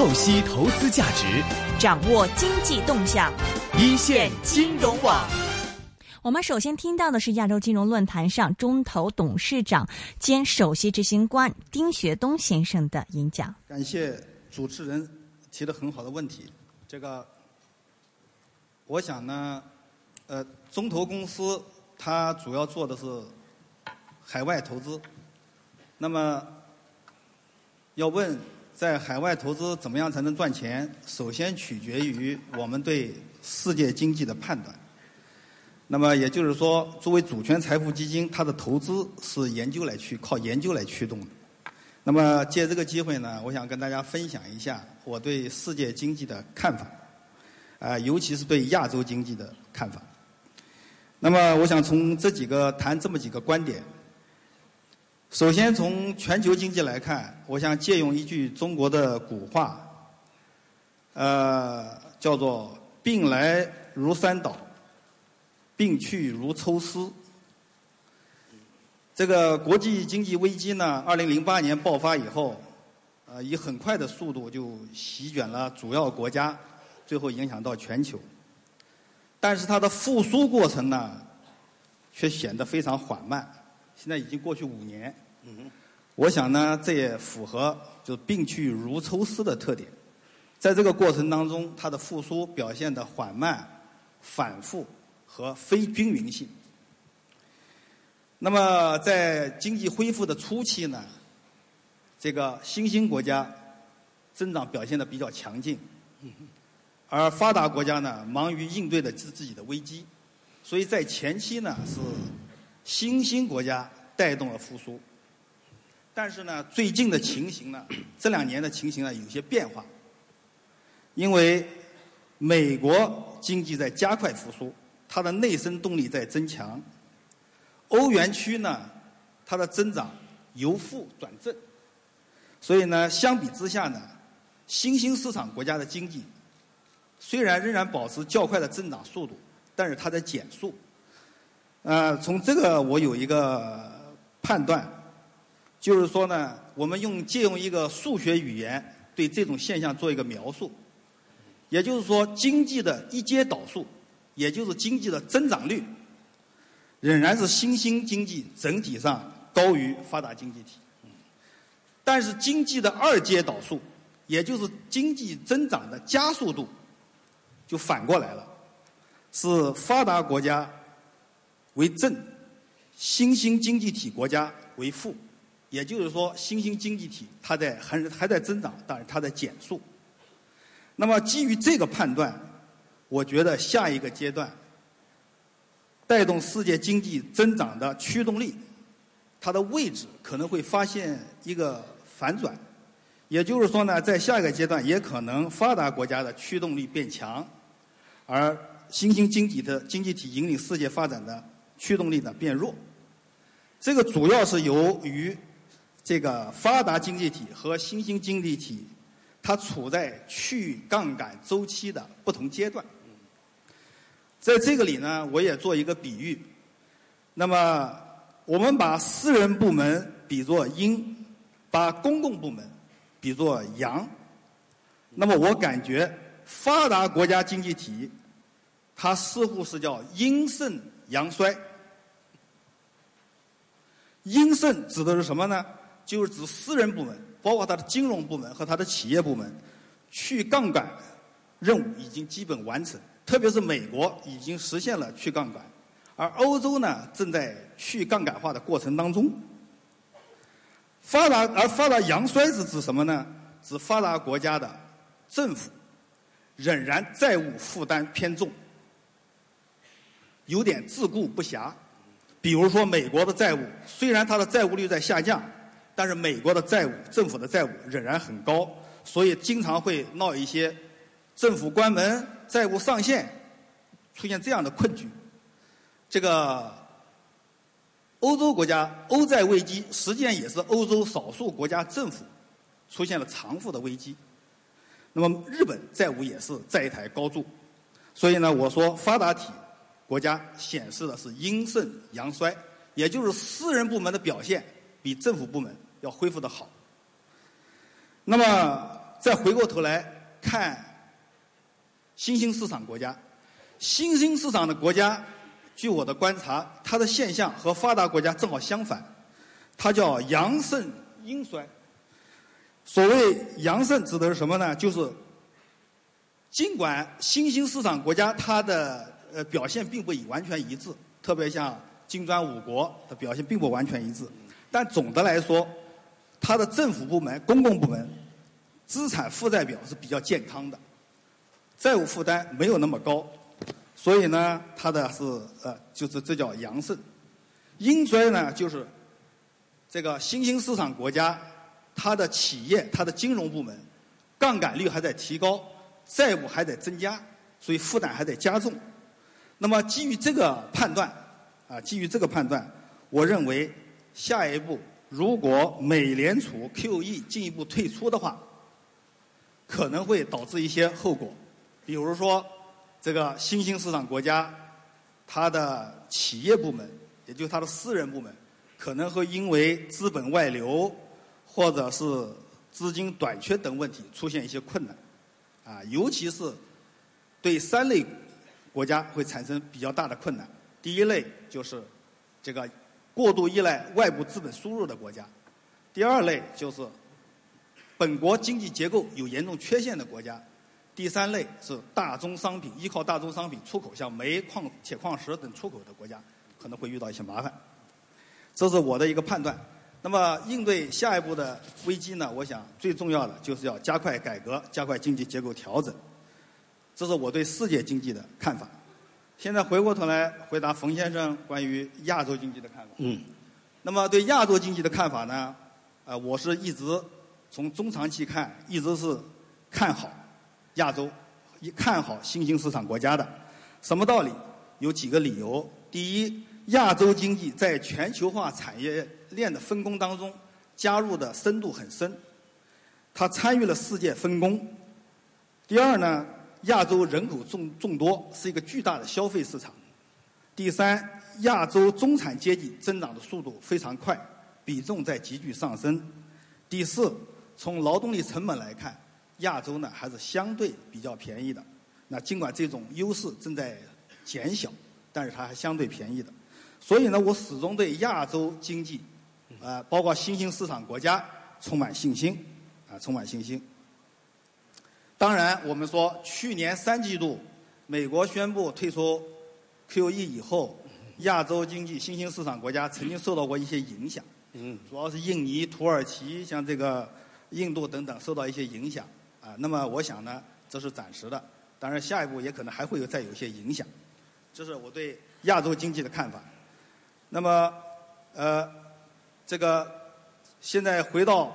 透析投资价值，掌握经济动向，一线金融网。我们首先听到的是亚洲金融论坛上中投董事长兼首席执行官丁学东先生的演讲。感谢主持人提的很好的问题。这个，我想呢，呃，中投公司它主要做的是海外投资。那么，要问在海外投资怎么样才能赚钱？首先取决于我们对世界经济的判断。那么也就是说，作为主权财富基金，它的投资是研究来驱，靠研究来驱动的。那么借这个机会呢，我想跟大家分享一下我对世界经济的看法，啊，尤其是对亚洲经济的看法。那么我想从这几个谈这么几个观点。首先从全球经济来看，我想借用一句中国的古话，呃，叫做“病来如山倒”。病去如抽丝。这个国际经济危机呢，二零零八年爆发以后，呃，以很快的速度就席卷了主要国家，最后影响到全球。但是它的复苏过程呢，却显得非常缓慢。现在已经过去五年，我想呢，这也符合就病去如抽丝的特点。在这个过程当中，它的复苏表现的缓慢、反复。和非均匀性。那么，在经济恢复的初期呢，这个新兴国家增长表现的比较强劲，而发达国家呢忙于应对的自自己的危机，所以在前期呢是新兴国家带动了复苏。但是呢，最近的情形呢，这两年的情形呢有些变化，因为美国经济在加快复苏。它的内生动力在增强，欧元区呢，它的增长由负转正，所以呢，相比之下呢，新兴市场国家的经济虽然仍然保持较快的增长速度，但是它在减速。呃，从这个我有一个判断，就是说呢，我们用借用一个数学语言对这种现象做一个描述，也就是说，经济的一阶导数。也就是经济的增长率，仍然是新兴经济整体上高于发达经济体。但是经济的二阶导数，也就是经济增长的加速度，就反过来了，是发达国家为正，新兴经济体国家为负。也就是说，新兴经济体它在还还在增长，但是它在减速。那么基于这个判断。我觉得下一个阶段带动世界经济增长的驱动力，它的位置可能会发现一个反转，也就是说呢，在下一个阶段也可能发达国家的驱动力变强，而新兴经济的经济体引领世界发展的驱动力呢变弱。这个主要是由于这个发达经济体和新兴经济体它处在去杠杆周期的不同阶段。在这个里呢，我也做一个比喻。那么，我们把私人部门比作阴，把公共部门比作阳。那么，我感觉发达国家经济体，它似乎是叫阴盛阳衰。阴盛指的是什么呢？就是指私人部门，包括它的金融部门和它的企业部门，去杠杆任务已经基本完成。特别是美国已经实现了去杠杆，而欧洲呢正在去杠杆化的过程当中。发达而发达阳衰是指什么呢？指发达国家的政府仍然债务负担偏重，有点自顾不暇。比如说美国的债务，虽然它的债务率在下降，但是美国的债务政府的债务仍然很高，所以经常会闹一些政府关门。债务上限出现这样的困局，这个欧洲国家欧债危机实际上也是欧洲少数国家政府出现了偿付的危机。那么日本债务也是债台高筑，所以呢，我说发达体国家显示的是阴盛阳衰，也就是私人部门的表现比政府部门要恢复的好。那么再回过头来看新兴市场国家，新兴市场的国家，据我的观察，它的现象和发达国家正好相反，它叫阳盛阴衰。所谓阳盛指的是什么呢？就是尽管新兴市场国家它的呃表现并不完全一致，特别像金砖五国的表现并不完全一致，但总的来说，它的政府部门、公共部门资产负债表是比较健康的，债务负担没有那么高，所以呢，它的是呃就是这叫阳盛，阴衰呢就是这个新兴市场国家它的企业、它的金融部门杠杆率还在提高。债务还在增加，所以负担还在加重。那么基于这个判断，啊，基于这个判断，我认为下一步如果美联储 QE 进一步退出的话，可能会导致一些后果，比如说这个新兴市场国家，它的企业部门，也就是它的私人部门，可能会因为资本外流或者是资金短缺等问题出现一些困难。啊，尤其是对三类国家会产生比较大的困难。第一类就是这个过度依赖外部资本输入的国家；第二类就是本国经济结构有严重缺陷的国家；第三类是大宗商品依靠大宗商品出口，像煤矿、铁矿石等出口的国家，可能会遇到一些麻烦。这是我的一个判断。那么，应对下一步的危机呢？我想最重要的就是要加快改革，加快经济结构调整。这是我对世界经济的看法。现在回过头来回答冯先生关于亚洲经济的看法。嗯。那么对亚洲经济的看法呢？呃，我是一直从中长期看，一直是看好亚洲，一看好新兴市场国家的。什么道理？有几个理由。第一，亚洲经济在全球化产业。链的分工当中，加入的深度很深，它参与了世界分工。第二呢，亚洲人口众众多，是一个巨大的消费市场。第三，亚洲中产阶级增长的速度非常快，比重在急剧上升。第四，从劳动力成本来看，亚洲呢还是相对比较便宜的。那尽管这种优势正在减小，但是它还相对便宜的。所以呢，我始终对亚洲经济。呃，包括新兴市场国家充满信心，啊，充满信心。当然，我们说去年三季度，美国宣布退出 QE 以后，亚洲经济新兴市场国家曾经受到过一些影响。嗯。主要是印尼、土耳其，像这个印度等等受到一些影响。啊，那么我想呢，这是暂时的。当然，下一步也可能还会有再有一些影响。这是我对亚洲经济的看法。那么，呃。这个现在回到，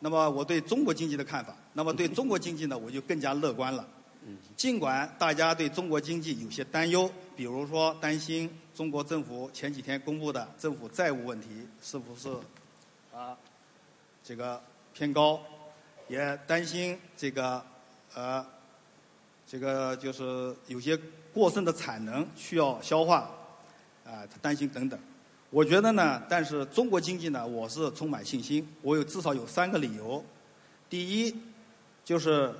那么我对中国经济的看法，那么对中国经济呢，我就更加乐观了。尽管大家对中国经济有些担忧，比如说担心中国政府前几天公布的政府债务问题是不是啊这个偏高，也担心这个呃这个就是有些过剩的产能需要消化啊，担心等等。我觉得呢，但是中国经济呢，我是充满信心。我有至少有三个理由。第一，就是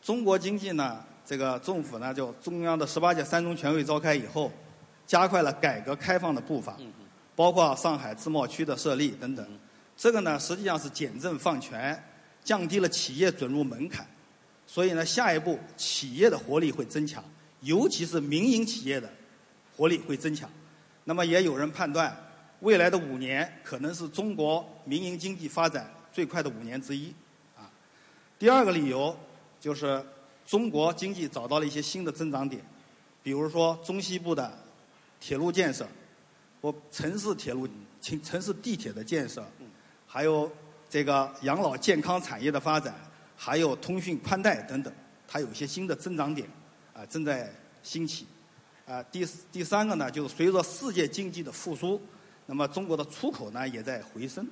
中国经济呢，这个政府呢，就中央的十八届三中全会召开以后，加快了改革开放的步伐，包括上海自贸区的设立等等。这个呢，实际上是简政放权，降低了企业准入门槛。所以呢，下一步企业的活力会增强，尤其是民营企业的活力会增强。那么也有人判断，未来的五年可能是中国民营经济发展最快的五年之一，啊。第二个理由就是中国经济找到了一些新的增长点，比如说中西部的铁路建设，或城市铁路、城城市地铁的建设，还有这个养老健康产业的发展，还有通讯宽带等等，它有一些新的增长点，啊，正在兴起。啊，第第三个呢，就是随着世界经济的复苏，那么中国的出口呢也在回升，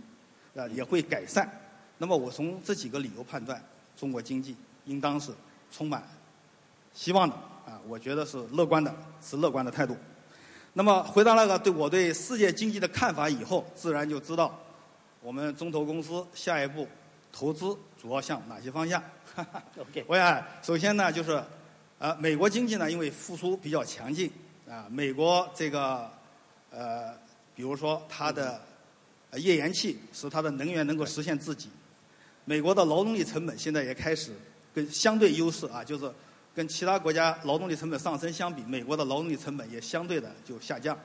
啊也会改善。那么我从这几个理由判断，中国经济应当是充满希望的。啊，我觉得是乐观的，是乐观的态度。那么回答那个对我对世界经济的看法以后，自然就知道我们中投公司下一步投资主要向哪些方向？OK 我想首先呢，就是呃，美国经济呢，因为复苏比较强劲啊，美国这个呃，比如说它的呃页岩气使它的能源能够实现自给，美国的劳动力成本现在也开始跟相对优势啊，就是跟其他国家劳动力成本上升相比，美国的劳动力成本也相对的就下降。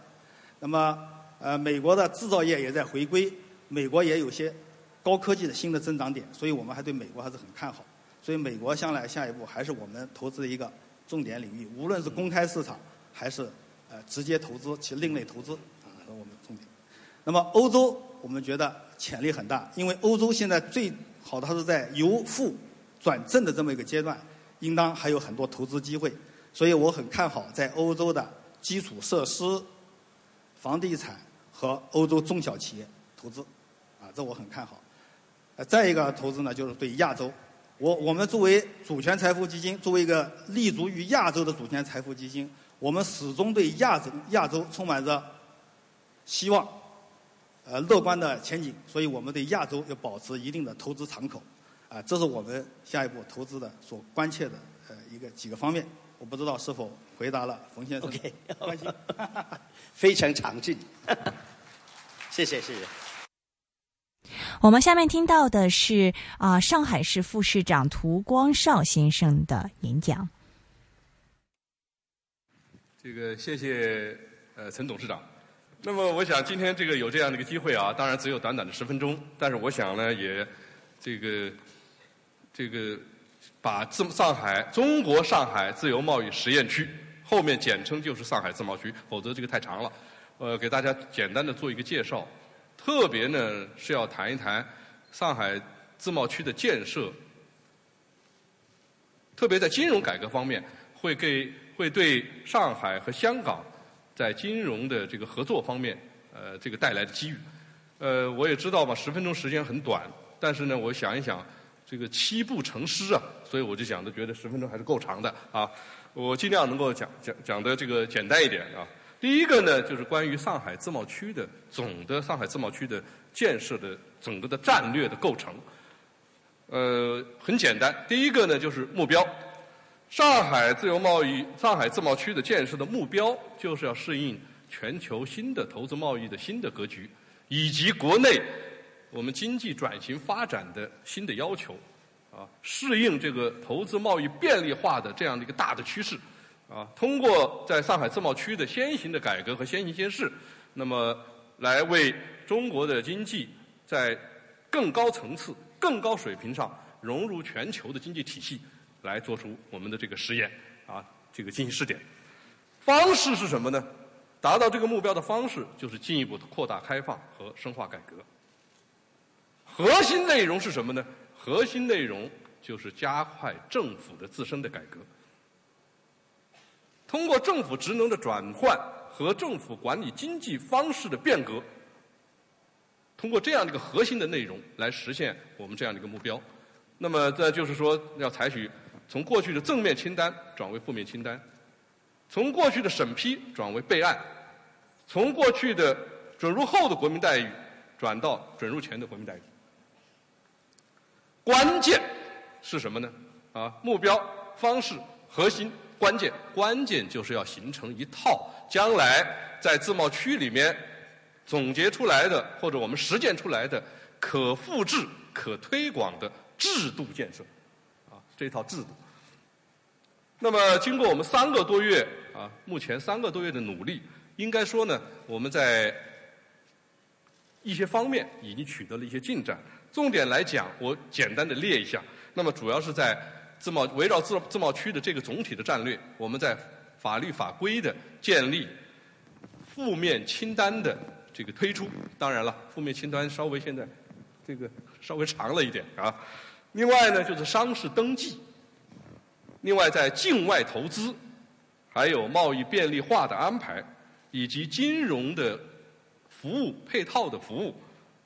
那么呃，美国的制造业也在回归，美国也有些高科技的新的增长点，所以我们还对美国还是很看好。所以美国将来下一步还是我们投资的一个重点领域，无论是公开市场还是呃直接投资其另类投资啊，是我们重点。那么欧洲我们觉得潜力很大，因为欧洲现在最好的它是在由负转正的这么一个阶段，应当还有很多投资机会，所以我很看好在欧洲的基础设施、房地产和欧洲中小企业投资，啊，这我很看好。呃，再一个投资呢，就是对亚洲。我我们作为主权财富基金，作为一个立足于亚洲的主权财富基金，我们始终对亚洲亚洲充满着希望，呃，乐观的前景。所以我们对亚洲要保持一定的投资敞口，啊，这是我们下一步投资的所关切的呃一个几个方面。我不知道是否回答了冯先生 OK 的关心。非常详尽。谢谢谢谢。我们下面听到的是啊、上海市副市长涂光绍先生的演讲。这个谢谢呃陈董事长。那么我想今天这个有这样的一个机会啊，当然只有短短的十分钟，但是我想呢也这个这个把自上海中国上海自由贸易实验区后面简称就是上海自贸区，否则这个太长了。呃，给大家简单的做一个介绍，特别呢是要谈一谈上海自贸区的建设，特别在金融改革方面，会给会对上海和香港在金融的这个合作方面，呃，这个带来的机遇。呃，我也知道吧，十分钟时间很短，但是呢，我想一想，这个七步成诗啊，所以我就想着觉得十分钟还是够长的啊。我尽量能够讲讲讲的这个简单一点啊。第一个呢，就是关于上海自贸区的总的上海自贸区的建设的整个的战略的构成。呃，很简单，第一个呢就是目标。上海自由贸易、上海自贸区的建设的目标，就是要适应全球新的投资贸易的新的格局，以及国内我们经济转型发展的新的要求，啊，适应这个投资贸易便利化的这样的一个大的趋势，啊，通过在上海自贸区的先行的改革和先行先试，那么来为中国的经济在更高层次、更高水平上融入全球的经济体系。来做出我们的这个实验啊，这个进行试点。方式是什么呢？达到这个目标的方式就是进一步的扩大开放和深化改革。核心内容是什么呢？核心内容就是加快政府的自身的改革，通过政府职能的转换和政府管理经济方式的变革，通过这样的一个核心的内容来实现我们这样的一个目标。那么，这就是说要采取。从过去的正面清单转为负面清单，从过去的审批转为备案，从过去的准入后的国民待遇转到准入前的国民待遇。关键是什么呢？啊，目标、方式、核心、关键，关键就是要形成一套将来在自贸区里面总结出来的或者我们实践出来的可复制、可推广的制度建设。这套制度。那么，经过我们三个多月啊，目前三个多月的努力，应该说呢，我们在一些方面已经取得了一些进展。重点来讲，我简单的列一下。那么，主要是在自贸围绕自自贸区的这个总体的战略，我们在法律法规的建立、负面清单的这个推出。当然了，负面清单稍微现在这个稍微长了一点啊。另外呢，就是商事登记；另外，在境外投资，还有贸易便利化的安排，以及金融的服务配套的服务，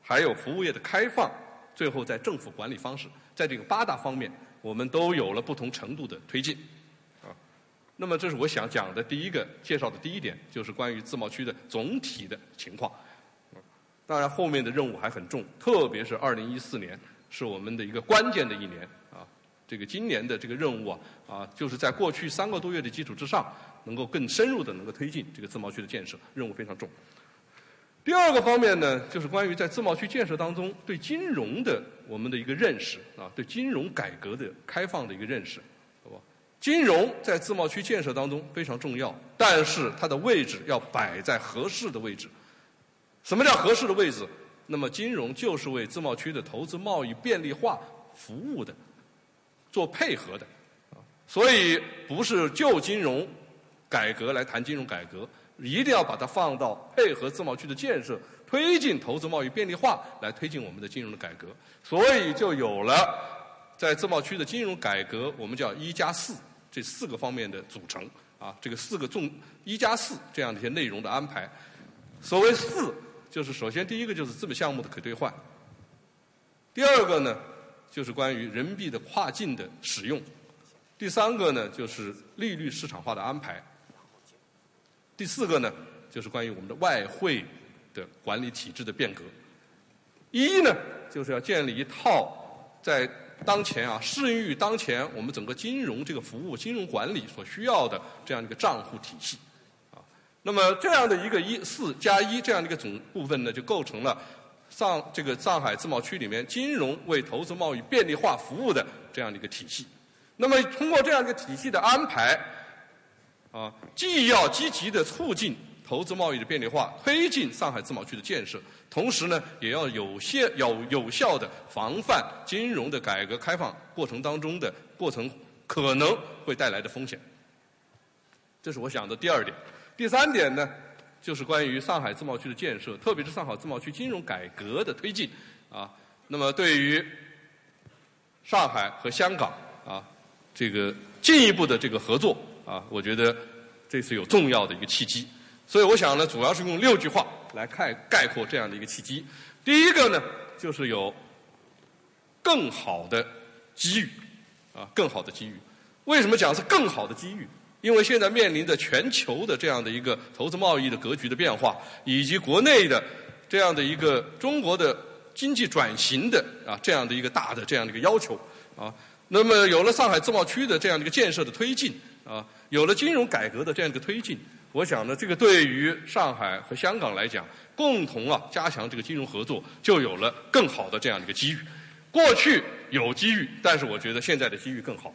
还有服务业的开放，最后在政府管理方式，在这个八大方面，我们都有了不同程度的推进。啊，那么这是我想讲的第一个介绍的第一点，就是关于自贸区的总体的情况。当然，后面的任务还很重，特别是二零一四年。是我们的一个关键的一年啊。这个今年的这个任务啊啊，就是在过去三个多月的基础之上，能够更深入的能够推进这个自贸区的建设，任务非常重。第二个方面呢，就是关于在自贸区建设当中对金融的我们的一个认识啊，对金融改革的开放的一个认识，好吧？金融在自贸区建设当中非常重要，但是它的位置要摆在合适的位置。什么叫合适的位置？那么金融就是为自贸区的投资贸易便利化服务的，做配合的，所以不是就金融改革来谈金融改革。一定要把它放到配合自贸区的建设，推进投资贸易便利化，来推进我们的金融的改革。所以就有了在自贸区的金融改革，我们叫“一加四”这四个方面的组成啊，这个四个重“一加四”这样的一些内容的安排。所谓“四”，就是首先第一个就是资本项目的可兑换，第二个呢就是关于人民币的跨境的使用，第三个呢就是利率市场化的安排。第四个呢，就是关于我们的外汇的管理体制的变革。一呢，就是要建立一套在当前啊适应于当前我们整个金融这个服务、金融管理所需要的这样一个账户体系。那么这样的一个一四加一这样的一个总部分呢，就构成了上这个上海自贸区里面金融为投资贸易便利化服务的这样的一个体系。那么通过这样一个体系的安排。啊，既要积极的促进投资贸易的便利化，推进上海自贸区的建设，同时呢，也要有些有有效的防范金融的改革开放过程当中的过程可能会带来的风险。这是我想的第二点。第三点呢，就是关于上海自贸区的建设，特别是上海自贸区金融改革的推进。啊，那么对于上海和香港啊，这个进一步的这个合作。啊，我觉得这是有重要的一个契机，所以我想呢，主要是用六句话来概概括这样的一个契机。第一个呢，就是有更好的机遇，啊，更好的机遇。为什么讲是更好的机遇？因为现在面临着全球的这样的一个投资贸易的格局的变化，以及国内的这样的一个中国的经济转型的啊这样的一个大的这样的一个要求啊。那么有了上海自贸区的这样的一个建设的推进啊。有了金融改革的这样一个推进，我想呢，这个对于上海和香港来讲，共同啊加强这个金融合作，就有了更好的这样的一个机遇。过去有机遇，但是我觉得现在的机遇更好。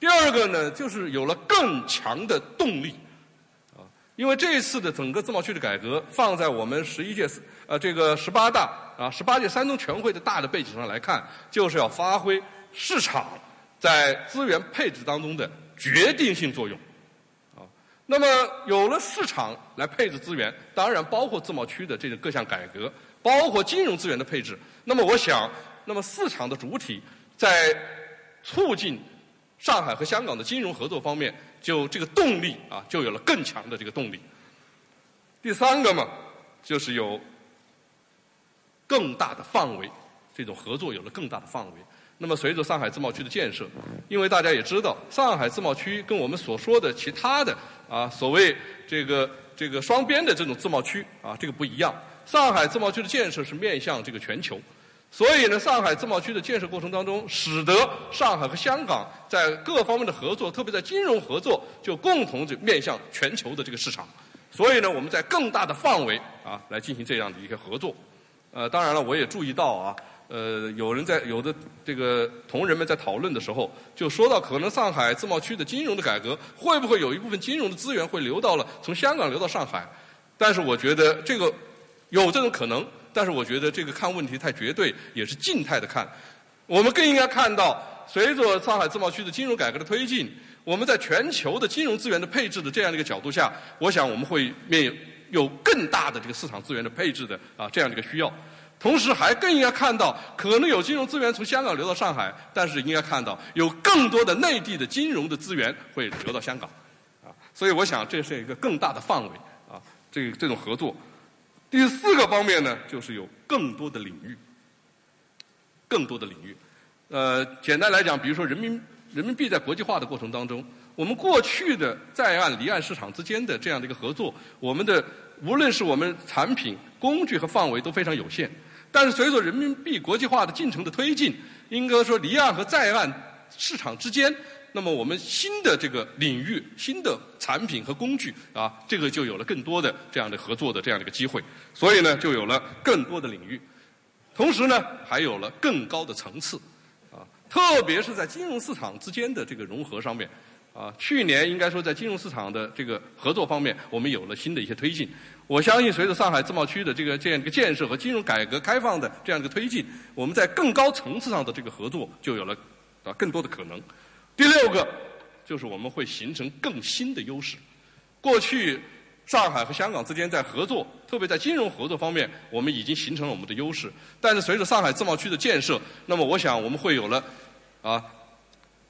第二个呢，就是有了更强的动力啊，因为这一次的整个自贸区的改革，放在我们十一届呃这个十八大啊十八届三中全会的大的背景上来看，就是要发挥市场在资源配置当中的决定性作用。啊那么有了市场来配置资源，当然包括自贸区的这个各项改革，包括金融资源的配置。那么我想，那么市场的主体在促进上海和香港的金融合作方面，就这个动力啊，就有了更强的这个动力。第三个嘛，就是有更大的范围，这种合作有了更大的范围。那么，随着上海自贸区的建设，因为大家也知道，上海自贸区跟我们所说的其他的啊，所谓这个这个双边的这种自贸区啊，这个不一样。上海自贸区的建设是面向这个全球，所以呢，上海自贸区的建设过程当中，使得上海和香港在各方面的合作，特别在金融合作，就共同就面向全球的这个市场。所以呢，我们在更大的范围啊来进行这样的一个合作。呃，当然了，我也注意到啊。呃，有人在有的这个同仁们在讨论的时候，就说到可能上海自贸区的金融的改革会不会有一部分金融的资源会流到了从香港流到上海？但是我觉得这个有这种可能，但是我觉得这个看问题太绝对，也是静态的看。我们更应该看到，随着上海自贸区的金融改革的推进，我们在全球的金融资源的配置的这样的一个角度下，我想我们会面有更大的这个市场资源的配置的啊这样的一个需要。同时，还更应该看到，可能有金融资源从香港流到上海，但是应该看到有更多的内地的金融的资源会流到香港，啊，所以我想这是一个更大的范围啊，这这种合作。第四个方面呢，就是有更多的领域，更多的领域。呃，简单来讲，比如说人民人民币在国际化的过程当中，我们过去的在岸离岸市场之间的这样的一个合作，我们的无论是我们产品、工具和范围都非常有限。但是随着人民币国际化的进程的推进，应该说离岸和在岸市场之间，那么我们新的这个领域、新的产品和工具啊，这个就有了更多的这样的合作的这样的一个机会，所以呢，就有了更多的领域，同时呢，还有了更高的层次，啊，特别是在金融市场之间的这个融合上面。啊，去年应该说在金融市场的这个合作方面，我们有了新的一些推进。我相信，随着上海自贸区的这个这样一个建设和金融改革开放的这样一个推进，我们在更高层次上的这个合作就有了啊更多的可能。第六个就是我们会形成更新的优势。过去上海和香港之间在合作，特别在金融合作方面，我们已经形成了我们的优势。但是随着上海自贸区的建设，那么我想我们会有了啊。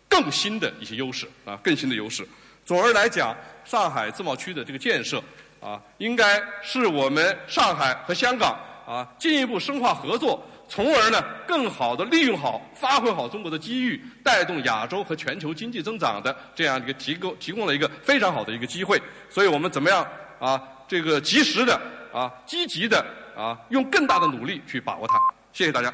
更新的一些优势啊，更新的优势。总而来讲，上海自贸区的这个建设啊，应该是我们上海和香港啊进一步深化合作，从而呢更好的利用好、发挥好中国的机遇，带动亚洲和全球经济增长的这样一个提供提供了一个非常好的一个机会。所以我们怎么样啊？这个及时的啊，积极的啊，用更大的努力去把握它。谢谢大家。